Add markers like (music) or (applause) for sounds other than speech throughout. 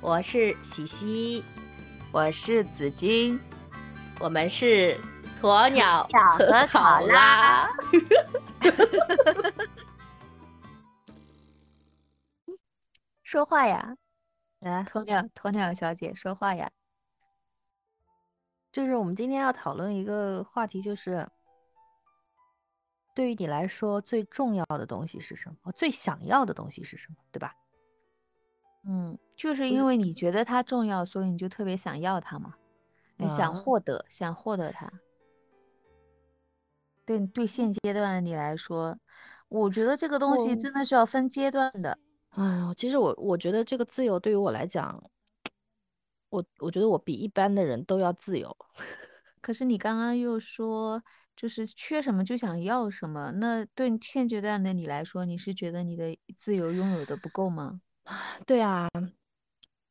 我是喜喜，我是紫金，我们是鸵鸟和考拉。说话呀，来，鸵鸟鸵鸟小姐说话呀。就是我们今天要讨论一个话题，就是对于你来说最重要的东西是什么？最想要的东西是什么？对吧？嗯，就是因为你觉得它重要，所以你就特别想要它嘛，你想获得，想获得它。对对，现阶段的你来说，我觉得这个东西真的是要分阶段的。哎呀，其实我我觉得这个自由对于我来讲，我我觉得我比一般的人都要自由。(laughs) 可是你刚刚又说，就是缺什么就想要什么，那对现阶段的你来说，你是觉得你的自由拥有的不够吗？对啊，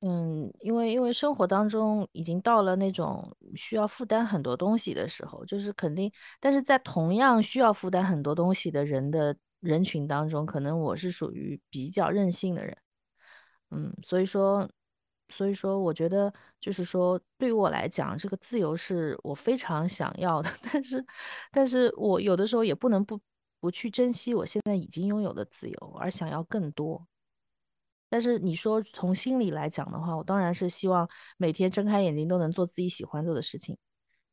嗯，因为因为生活当中已经到了那种需要负担很多东西的时候，就是肯定，但是在同样需要负担很多东西的人的人群当中，可能我是属于比较任性的人，嗯，所以说，所以说，我觉得就是说，对于我来讲，这个自由是我非常想要的，但是，但是我有的时候也不能不不去珍惜我现在已经拥有的自由，而想要更多。但是你说从心里来讲的话，我当然是希望每天睁开眼睛都能做自己喜欢做的事情，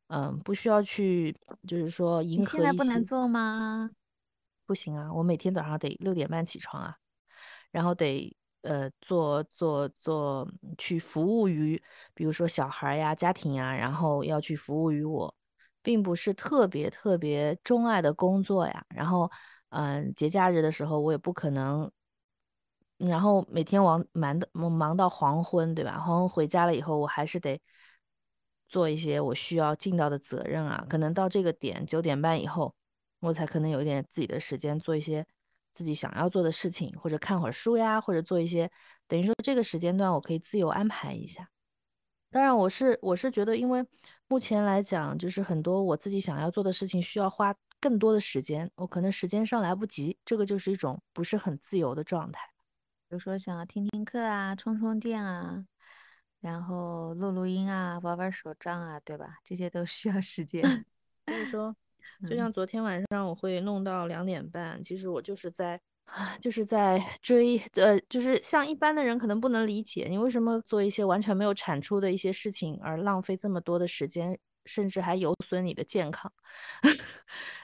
嗯，不需要去就是说迎合你现在不能做吗？不行啊，我每天早上得六点半起床啊，然后得呃做做做去服务于比如说小孩呀、家庭呀，然后要去服务于我，并不是特别特别钟爱的工作呀。然后嗯，节假日的时候我也不可能。然后每天忙忙的忙到黄昏，对吧？黄昏回家了以后，我还是得做一些我需要尽到的责任啊。可能到这个点九点半以后，我才可能有一点自己的时间做一些自己想要做的事情，或者看会儿书呀，或者做一些等于说这个时间段我可以自由安排一下。当然，我是我是觉得，因为目前来讲，就是很多我自己想要做的事情需要花更多的时间，我可能时间上来不及，这个就是一种不是很自由的状态。比如说想要听听课啊、充充电啊，然后录录音啊、玩玩手账啊，对吧？这些都需要时间。所以说，(laughs) 就像昨天晚上我会弄到两点半，其实我就是在，就是在追，呃，就是像一般的人可能不能理解，你为什么做一些完全没有产出的一些事情而浪费这么多的时间，甚至还有损你的健康。(laughs)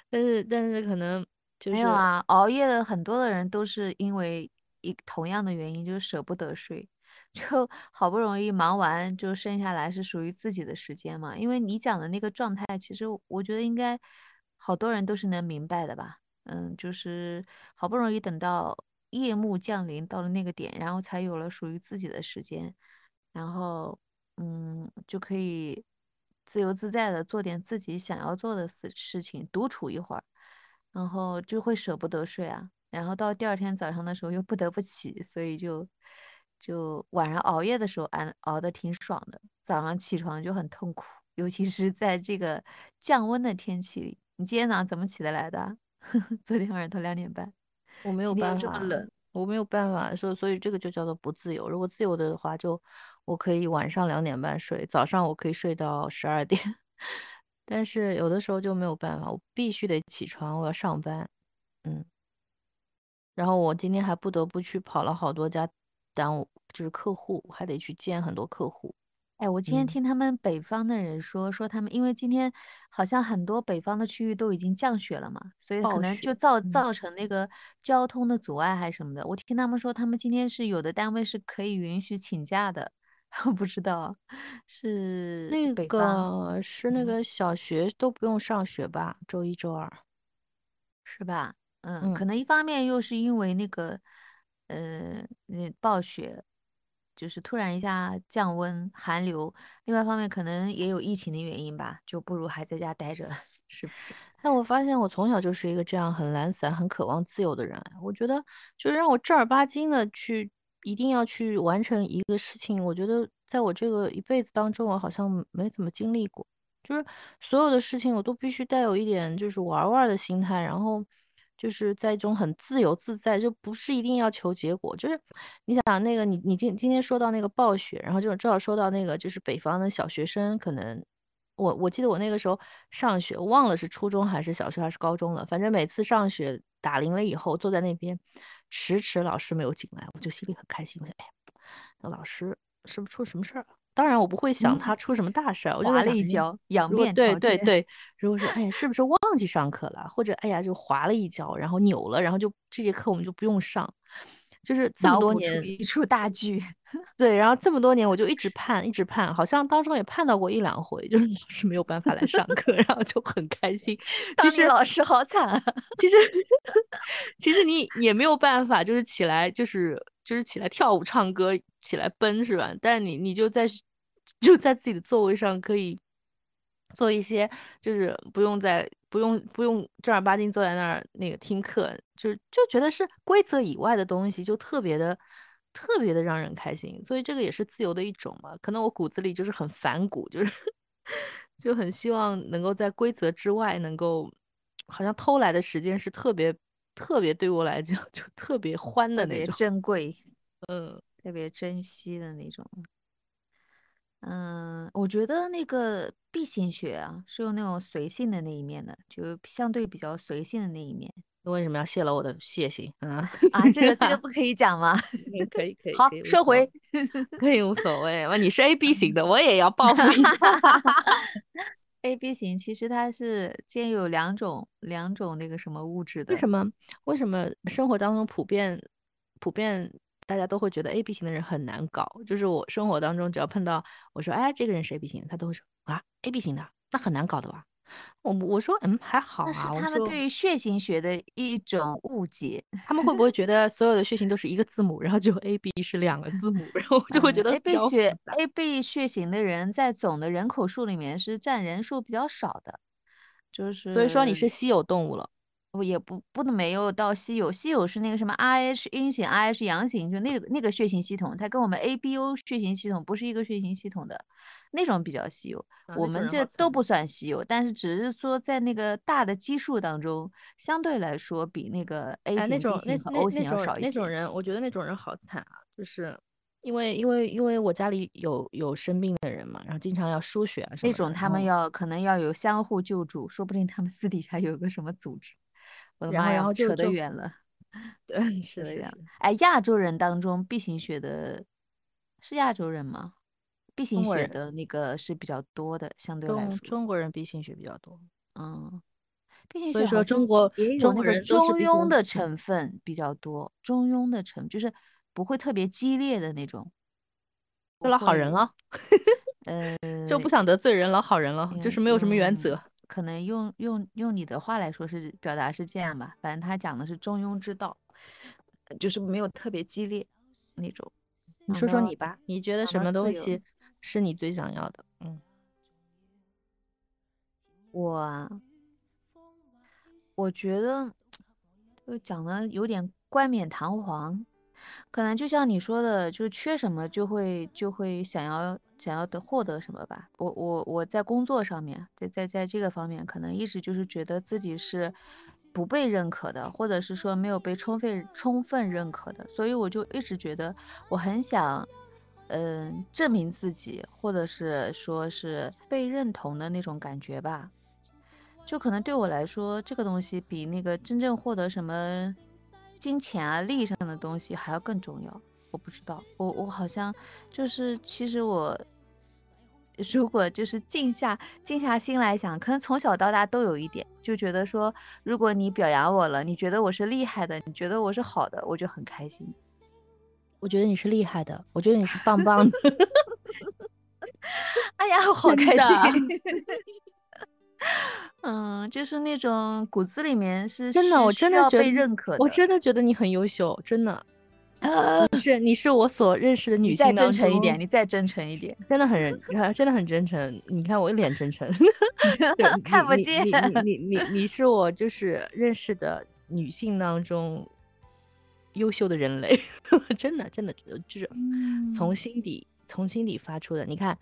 但是，但是可能就是没有啊，熬夜的很多的人都是因为。一同样的原因就是舍不得睡，(laughs) 就好不容易忙完，就剩下来是属于自己的时间嘛。因为你讲的那个状态，其实我觉得应该好多人都是能明白的吧。嗯，就是好不容易等到夜幕降临到了那个点，然后才有了属于自己的时间，然后嗯就可以自由自在的做点自己想要做的事事情，独处一会儿，然后就会舍不得睡啊。然后到第二天早上的时候又不得不起，所以就就晚上熬夜的时候熬熬的挺爽的，早上起床就很痛苦，尤其是在这个降温的天气里。你今天早上怎么起得来的？(laughs) 昨天晚上都两点半，我没有办法，这么冷，我没有办法，所所以这个就叫做不自由。如果自由的话，就我可以晚上两点半睡，早上我可以睡到十二点，(laughs) 但是有的时候就没有办法，我必须得起床，我要上班，嗯。然后我今天还不得不去跑了好多家，耽误就是客户，还得去见很多客户。哎，我今天听他们北方的人说，说他们因为今天好像很多北方的区域都已经降雪了嘛，所以可能就造造成那个交通的阻碍还是什么的。我听他们说，他们今天是有的单位是可以允许请假的，(laughs) 我不知道是那个是那个小学都不用上学吧？周一、周二，是吧？嗯，可能一方面又是因为那个，呃，那暴雪，就是突然一下降温寒流；另外一方面可能也有疫情的原因吧，就不如还在家待着，(laughs) 是不是？但我发现我从小就是一个这样很懒散、很渴望自由的人。我觉得，就是让我正儿八经的去，一定要去完成一个事情，我觉得在我这个一辈子当中，我好像没怎么经历过。就是所有的事情，我都必须带有一点就是玩玩的心态，然后。就是在一种很自由自在，就不是一定要求结果。就是你想那个，你你今今天说到那个暴雪，然后就正好说到那个，就是北方的小学生，可能我我记得我那个时候上学，忘了是初中还是小学还是高中了，反正每次上学打铃了以后，坐在那边迟迟老师没有进来，我就心里很开心，我说哎，那老师是不是出什么事儿了？当然我不会想他出什么大事儿，我就滑了一跤，仰面对对对，如果说哎呀，是不是忘记上课了，或者哎呀就滑了一跤，然后扭了，然后就这节课我们就不用上，就是这么多年一出大剧，(laughs) 对，然后这么多年我就一直盼，一直盼，好像当中也盼到过一两回，就是老师没有办法来上课，然后就很开心。其实老师好惨，其实 (laughs) 其实你也没有办法，就是起来就是就是起来跳舞唱歌。起来奔是吧？但是你你就在就在自己的座位上可以做一些，就是不用在不用不用正儿八经坐在那儿那个听课，就就觉得是规则以外的东西，就特别的特别的让人开心。所以这个也是自由的一种嘛。可能我骨子里就是很反骨，就是 (laughs) 就很希望能够在规则之外，能够好像偷来的时间是特别特别对我来讲 (laughs) 就特别欢的那种珍贵，嗯。特别珍惜的那种，嗯，我觉得那个 B 型血啊，是有那种随性的那一面的，就相对比较随性的那一面。为什么要泄露我的血型啊？啊，这个这个不可以讲吗？(laughs) 可以可以，好，收回，可以 (laughs) 无所谓。你是 AB 型的，我也要报复一下。AB 型其实它是兼有两种两种那个什么物质的。为什么？为什么生活当中普遍普遍？大家都会觉得 A B 型的人很难搞，就是我生活当中只要碰到我说哎这个人是 A B 型，他都会说啊 A B 型的那很难搞的吧？我我说嗯还好啊。那是他们对于血型学的一种误解，他们会不会觉得所有的血型都是一个字母，然后就 A B 是两个字母，然后就会觉得 A B 血 A B 血型的人在总的人口数里面是占人数比较少的，就是所以说你是稀有动物了。不也不不能没有到稀有，稀有是那个什么 Rh 阴型 Rh 阳型，就那个那个血型系统，它跟我们 A B O 血型系统不是一个血型系统的，那种比较稀有。我们这都不算稀有，但是只是说在那个大的基数当中，相对来说比那个 A 型、B 型和 O 型要少一些。那种人，我觉得那种人好惨啊，就是因为因为因为我家里有有生病的人嘛，然后经常要输血啊什么。那种他们要可能要有相互救助，说不定他们私底下有个什么组织。然后，然后扯得远了。(laughs) 对，是的呀。哎，亚洲人当中 B 型血的，是亚洲人吗？B 型血的那个是比较多的，相对来说。中国人 B 型血比较多。嗯，B 型血所以说中国中国人中庸的成分比较多，中庸的成就是不会特别激烈的那种。老好人了，呃，就不想得罪人，老好人了，就是没有什么原则。可能用用用你的话来说是表达是这样吧，反正他讲的是中庸之道，就是没有特别激烈那种。你说说你吧，你觉得什么东西是你最想要的？嗯，我我觉得就讲的有点冠冕堂皇。可能就像你说的，就是缺什么就会就会想要想要得获得什么吧。我我我在工作上面，在在在这个方面，可能一直就是觉得自己是不被认可的，或者是说没有被充分充分认可的，所以我就一直觉得我很想，嗯，证明自己，或者是说是被认同的那种感觉吧。就可能对我来说，这个东西比那个真正获得什么。金钱啊，利益上的东西还要更重要。我不知道，我我好像就是，其实我如果就是静下静下心来想，可能从小到大都有一点，就觉得说，如果你表扬我了，你觉得我是厉害的，你觉得我是好的，我就很开心。我觉得你是厉害的，我觉得你是棒棒的。(laughs) 哎呀，好开心。(laughs) 嗯，就是那种骨子里面是真的，我真的觉得被认可，我真的觉得你很优秀，真的。是，你是我所认识的女性再真诚一点，你再真诚一点，真的很认，真的很真诚。你看我一脸真诚，(laughs) 看不见。你你你 (laughs) 你是我就是认识的女性当中优秀的人类，(laughs) 真的真的就是从心底从心底发出的。你看。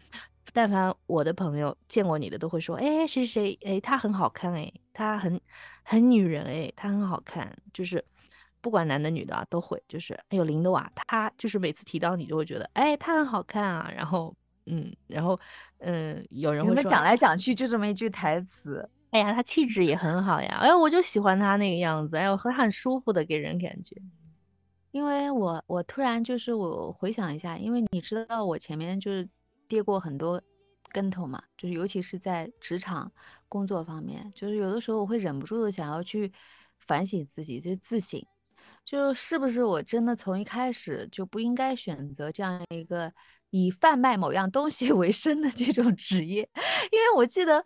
但凡我的朋友见过你的，都会说，哎，谁谁谁，哎，她很好看，哎，她很很女人，哎，她很好看，就是不管男的女的啊，都会，就是哎呦，林的啊，他就是每次提到你，就会觉得，哎，他很好看啊，然后，嗯，然后，嗯，有人会说，讲来讲去就这么一句台词，哎呀，他气质也很好呀，哎，我就喜欢他那个样子，哎呦，很很舒服的给人感觉。因为我我突然就是我回想一下，因为你知道我前面就是跌过很多跟头嘛，就是尤其是在职场工作方面，就是有的时候我会忍不住的想要去反省自己，就自省，就是不是我真的从一开始就不应该选择这样一个以贩卖某样东西 (laughs) 为生的这种职业，因为我记得。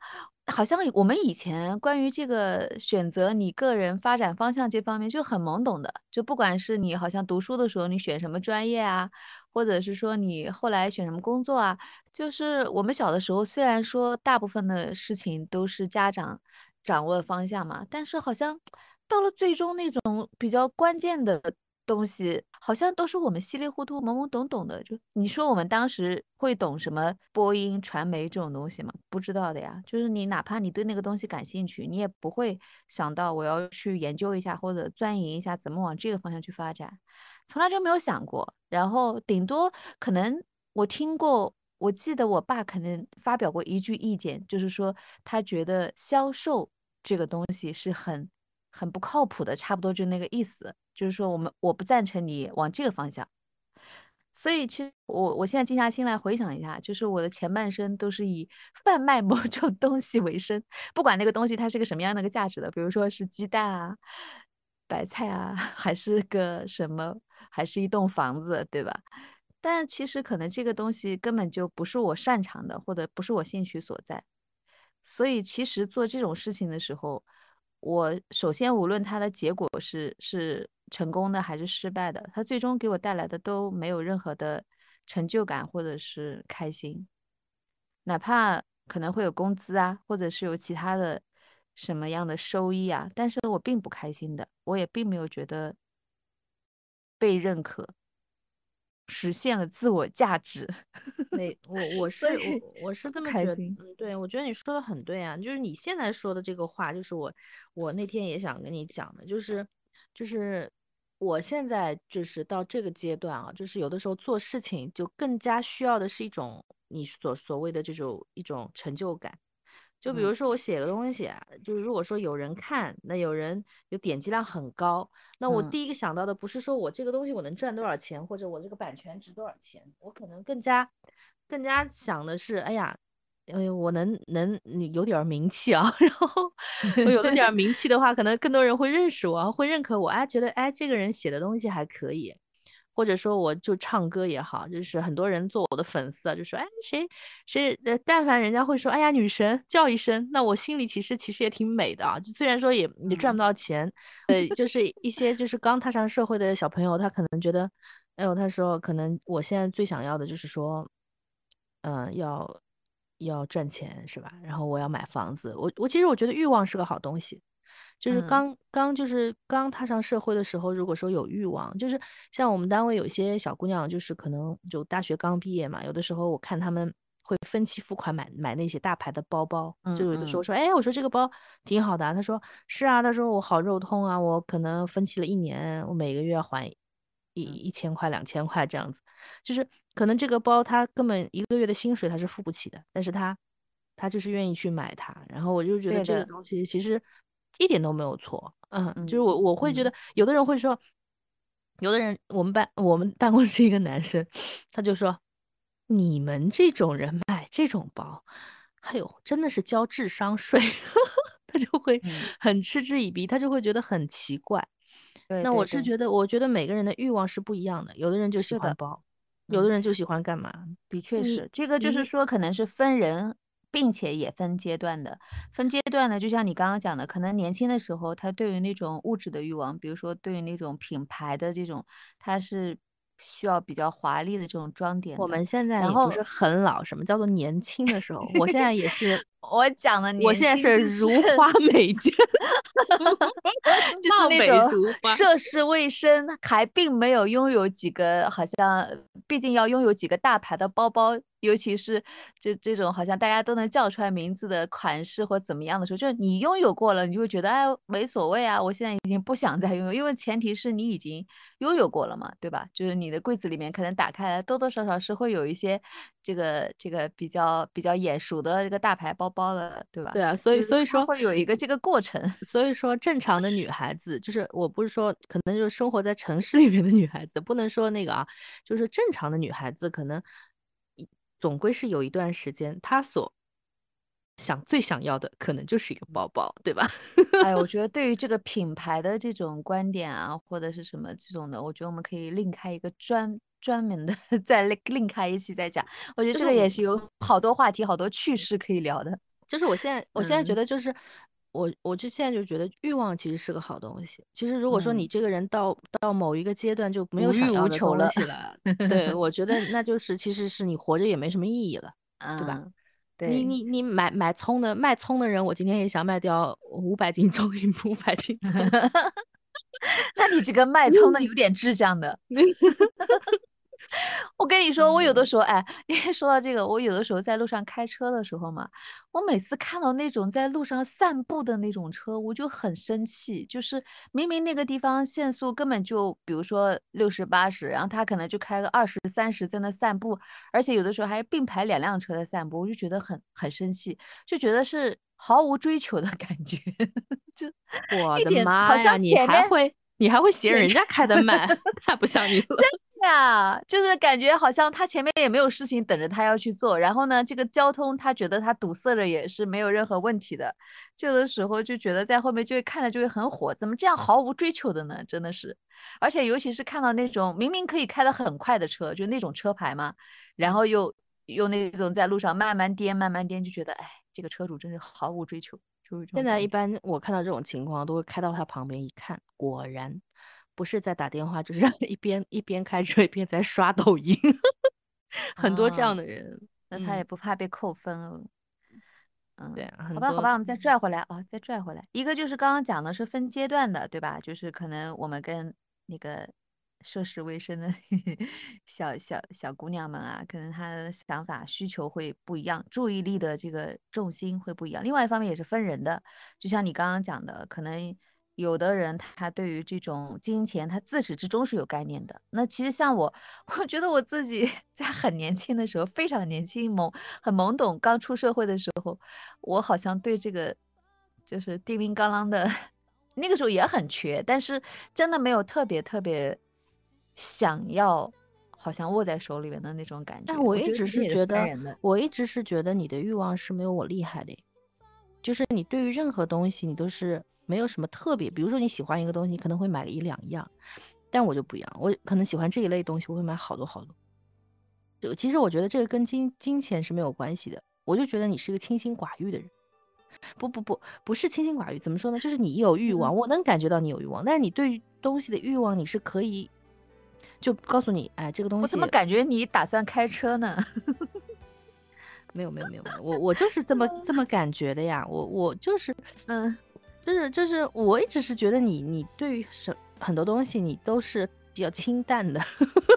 好像我们以前关于这个选择你个人发展方向这方面就很懵懂的，就不管是你好像读书的时候你选什么专业啊，或者是说你后来选什么工作啊，就是我们小的时候虽然说大部分的事情都是家长掌握的方向嘛，但是好像到了最终那种比较关键的。东西好像都是我们稀里糊涂、懵懵懂懂的。就你说我们当时会懂什么播音、传媒这种东西吗？不知道的呀。就是你哪怕你对那个东西感兴趣，你也不会想到我要去研究一下或者钻研一下怎么往这个方向去发展，从来就没有想过。然后顶多可能我听过，我记得我爸可能发表过一句意见，就是说他觉得销售这个东西是很。很不靠谱的，差不多就那个意思，就是说我们我不赞成你往这个方向。所以其实我我现在静下心来回想一下，就是我的前半生都是以贩卖某种 (laughs) 东西为生，不管那个东西它是个什么样的一个价值的，比如说是鸡蛋啊、白菜啊，(laughs) 还是个什么，还是一栋房子，对吧？但其实可能这个东西根本就不是我擅长的，或者不是我兴趣所在。所以其实做这种事情的时候。我首先，无论它的结果是是成功的还是失败的，它最终给我带来的都没有任何的成就感或者是开心，哪怕可能会有工资啊，或者是有其他的什么样的收益啊，但是我并不开心的，我也并没有觉得被认可。实现了自我价值，(laughs) 没我我是我我是这么觉得，嗯，对我觉得你说的很对啊，就是你现在说的这个话，就是我我那天也想跟你讲的，就是就是我现在就是到这个阶段啊，就是有的时候做事情就更加需要的是一种你所所谓的这种一种成就感。就比如说我写个东西，就是如果说有人看，那有人有点击量很高，那我第一个想到的不是说我这个东西我能赚多少钱，或者我这个版权值多少钱，我可能更加更加想的是，哎呀，哎，我能能有点名气啊，(laughs) 然后我有了点名 (laughs) 气的话，可能更多人会认识我，会认可我，哎，觉得哎这个人写的东西还可以。或者说我就唱歌也好，就是很多人做我的粉丝啊，就说哎谁谁呃，但凡人家会说哎呀女神叫一声，那我心里其实其实也挺美的啊。就虽然说也也赚不到钱，呃，就是一些就是刚踏上社会的小朋友，他可能觉得，哎呦，他说可能我现在最想要的就是说，嗯，要要赚钱是吧？然后我要买房子，我我其实我觉得欲望是个好东西。就是刚刚就是刚踏上社会的时候，如果说有欲望，就是像我们单位有些小姑娘，就是可能就大学刚毕业嘛，有的时候我看她们会分期付款买买那些大牌的包包，就有的时候说，哎，我说这个包挺好的，啊。他说是啊，他说我好肉痛啊，我可能分期了一年，我每个月要还一一千块两千块这样子，就是可能这个包他根本一个月的薪水他是付不起的，但是他他就是愿意去买它，然后我就觉得这个东西其实。一点都没有错，嗯，就是我我会觉得，有的人会说，有的人我们办我们办公室一个男生，他就说，你们这种人买这种包，哎呦，真的是交智商税，(laughs) 他就会很嗤之以鼻，他就会觉得很奇怪。那我是觉得，我觉得每个人的欲望是不一样的，有的人就喜欢包，有的人就喜欢干嘛？的确是，这个就是说，可能是分人。并且也分阶段的，分阶段的，就像你刚刚讲的，可能年轻的时候，他对于那种物质的欲望，比如说对于那种品牌的这种，他是需要比较华丽的这种装点。我们现在也不是很老，什么叫做年轻的时候？我现在也是我讲的年我现在是如花美眷 (laughs) (laughs) 就是那种涉世未深，还并没有拥有几个，好像毕竟要拥有几个大牌的包包。尤其是这这种好像大家都能叫出来名字的款式或怎么样的时候，就是你拥有过了，你就会觉得哎没所谓啊，我现在已经不想再拥有，因为前提是你已经拥有过了嘛，对吧？就是你的柜子里面可能打开来多多少少是会有一些这个这个比较比较眼熟的这个大牌包包了，对吧？对啊，所以所以说会有一个这个过程。所以说正常的女孩子，就是我不是说可能就是生活在城市里面的女孩子，不能说那个啊，就是正常的女孩子可能。总归是有一段时间，她所想最想要的，可能就是一个包包，对吧？(laughs) 哎，我觉得对于这个品牌的这种观点啊，或者是什么这种的，我觉得我们可以另开一个专专门的，(laughs) 再另另开一期再讲。我觉得这个也是有好多话题、好多趣事可以聊的。就是我现在，我现在觉得就是。我我就现在就觉得欲望其实是个好东西。其实如果说你这个人到到某一个阶段就没有想要的东西了，对我觉得 (laughs) 那就是其实是你活着也没什么意义了，对吧？你你你买买葱的卖葱的人，我今天也想卖掉五百斤葱，五百斤葱。(laughs) 那你这个卖葱的有点志向的。(laughs) 我跟你说，我有的时候，哎，(laughs) 因为说到这个，我有的时候在路上开车的时候嘛，我每次看到那种在路上散步的那种车，我就很生气。就是明明那个地方限速根本就，比如说六十八十，然后他可能就开个二十三十在那散步，而且有的时候还并排两辆车在散步，我就觉得很很生气，就觉得是毫无追求的感觉，(laughs) 就我的妈呀，你还会。你还会嫌人家开的慢，(laughs) 太不像你了。真的，就是感觉好像他前面也没有事情等着他要去做，然后呢，这个交通他觉得他堵塞了也是没有任何问题的。有的时候就觉得在后面就会看着就会很火，怎么这样毫无追求的呢？真的是，而且尤其是看到那种明明可以开得很快的车，就那种车牌嘛，然后又又那种在路上慢慢颠慢慢颠，就觉得哎，这个车主真是毫无追求。现在一般我看到这种情况，都会开到他旁边一看，果然不是在打电话，就是一边一边开车一边在刷抖音，(laughs) 很多这样的人。那他也不怕被扣分哦。嗯，对，好吧，好吧，我们再拽回来啊，再拽回来。一个就是刚刚讲的是分阶段的，对吧？就是可能我们跟那个。涉世未深的 (laughs) 小小小姑娘们啊，可能她的想法需求会不一样，注意力的这个重心会不一样。另外一方面也是分人的，就像你刚刚讲的，可能有的人他对于这种金钱，他自始至终是有概念的。那其实像我，(laughs) 我觉得我自己 (laughs) 在很年轻的时候，非常年轻懵很懵懂，刚出社会的时候，我好像对这个就是叮铃咣啷的，那个时候也很缺，但是真的没有特别特别。想要好像握在手里面的那种感觉，但我一直是觉得，我一直是觉得你的欲望是没有我厉害的，就是你对于任何东西你都是没有什么特别，比如说你喜欢一个东西，你可能会买个一两样，但我就不一样，我可能喜欢这一类东西，我会买好多好多。就其实我觉得这个跟金金钱是没有关系的，我就觉得你是一个清心寡欲的人，不不不，不是清心寡欲，怎么说呢？就是你有欲望，我能感觉到你有欲望，但是你对于东西的欲望你是可以。就告诉你，哎，这个东西。我怎么感觉你打算开车呢？(laughs) 没有没有没有没有，我我就是这么这么感觉的呀。我我就是，(laughs) 嗯，就是就是，我一直是觉得你你对于什很多东西你都是比较清淡的，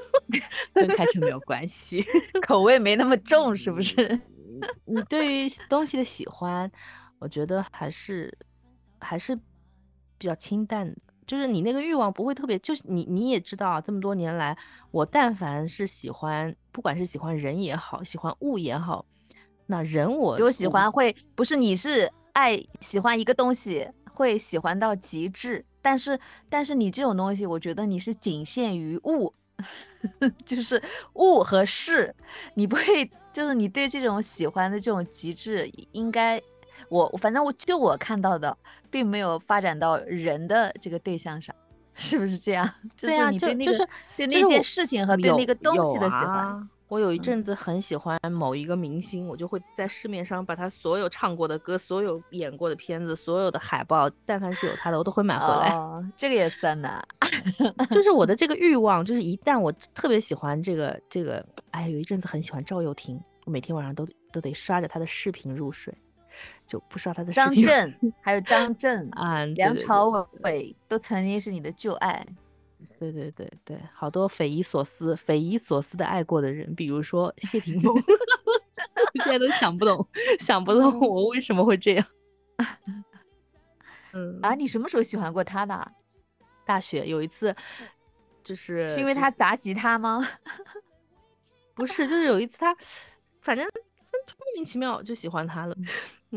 (laughs) 跟开车没有关系，口味没那么重，是不是？你对于东西的喜欢，我觉得还是还是比较清淡的。就是你那个欲望不会特别，就是你你也知道啊，这么多年来，我但凡是喜欢，不管是喜欢人也好，喜欢物也好，那人我有喜欢会不是你是爱喜欢一个东西会喜欢到极致，但是但是你这种东西，我觉得你是仅限于物，(laughs) 就是物和事，你不会就是你对这种喜欢的这种极致，应该我反正我就我看到的。并没有发展到人的这个对象上，是不是这样？对啊，就就是对那件事情和对那个东西的喜欢。我有一阵子很喜欢某一个明星，我就会在市面上把他所有唱过的歌、所有演过的片子、所有的海报，但凡是有他的，我都会买回来。这个也算的，(laughs) 就是我的这个欲望，就是一旦我特别喜欢这个这个，哎，有一阵子很喜欢赵又廷，我每天晚上都都得刷着他的视频入睡。就不刷他的视张。震，(laughs) 还有张震、啊，梁朝对伟都曾经是你的旧爱。对对对对，好多匪夷所思、匪夷所思的爱过的人，比如说谢霆锋，(laughs) 我现在都想不懂，想不通我为什么会这样。(laughs) 嗯啊，你什么时候喜欢过他的啊？大学有一次，就是是因为他砸吉他吗？不是，就是有一次他，反正莫名其妙就喜欢他了。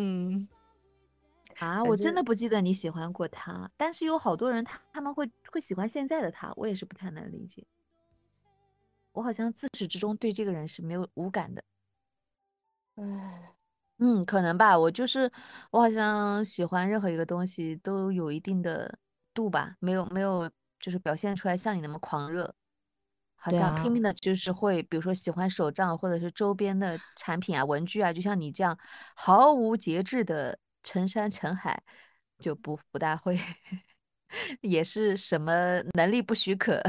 嗯，啊，我真的不记得你喜欢过他，但是有好多人他他们会会喜欢现在的他，我也是不太能理解。我好像自始至终对这个人是没有无感的。唉，嗯，可能吧，我就是我好像喜欢任何一个东西都有一定的度吧，没有没有就是表现出来像你那么狂热，好像拼命的就是会，比如说喜欢手账或者是周边的产品啊、文具啊，就像你这样毫无节制的成山成海，就不不大会，(laughs) 也是什么能力不许可。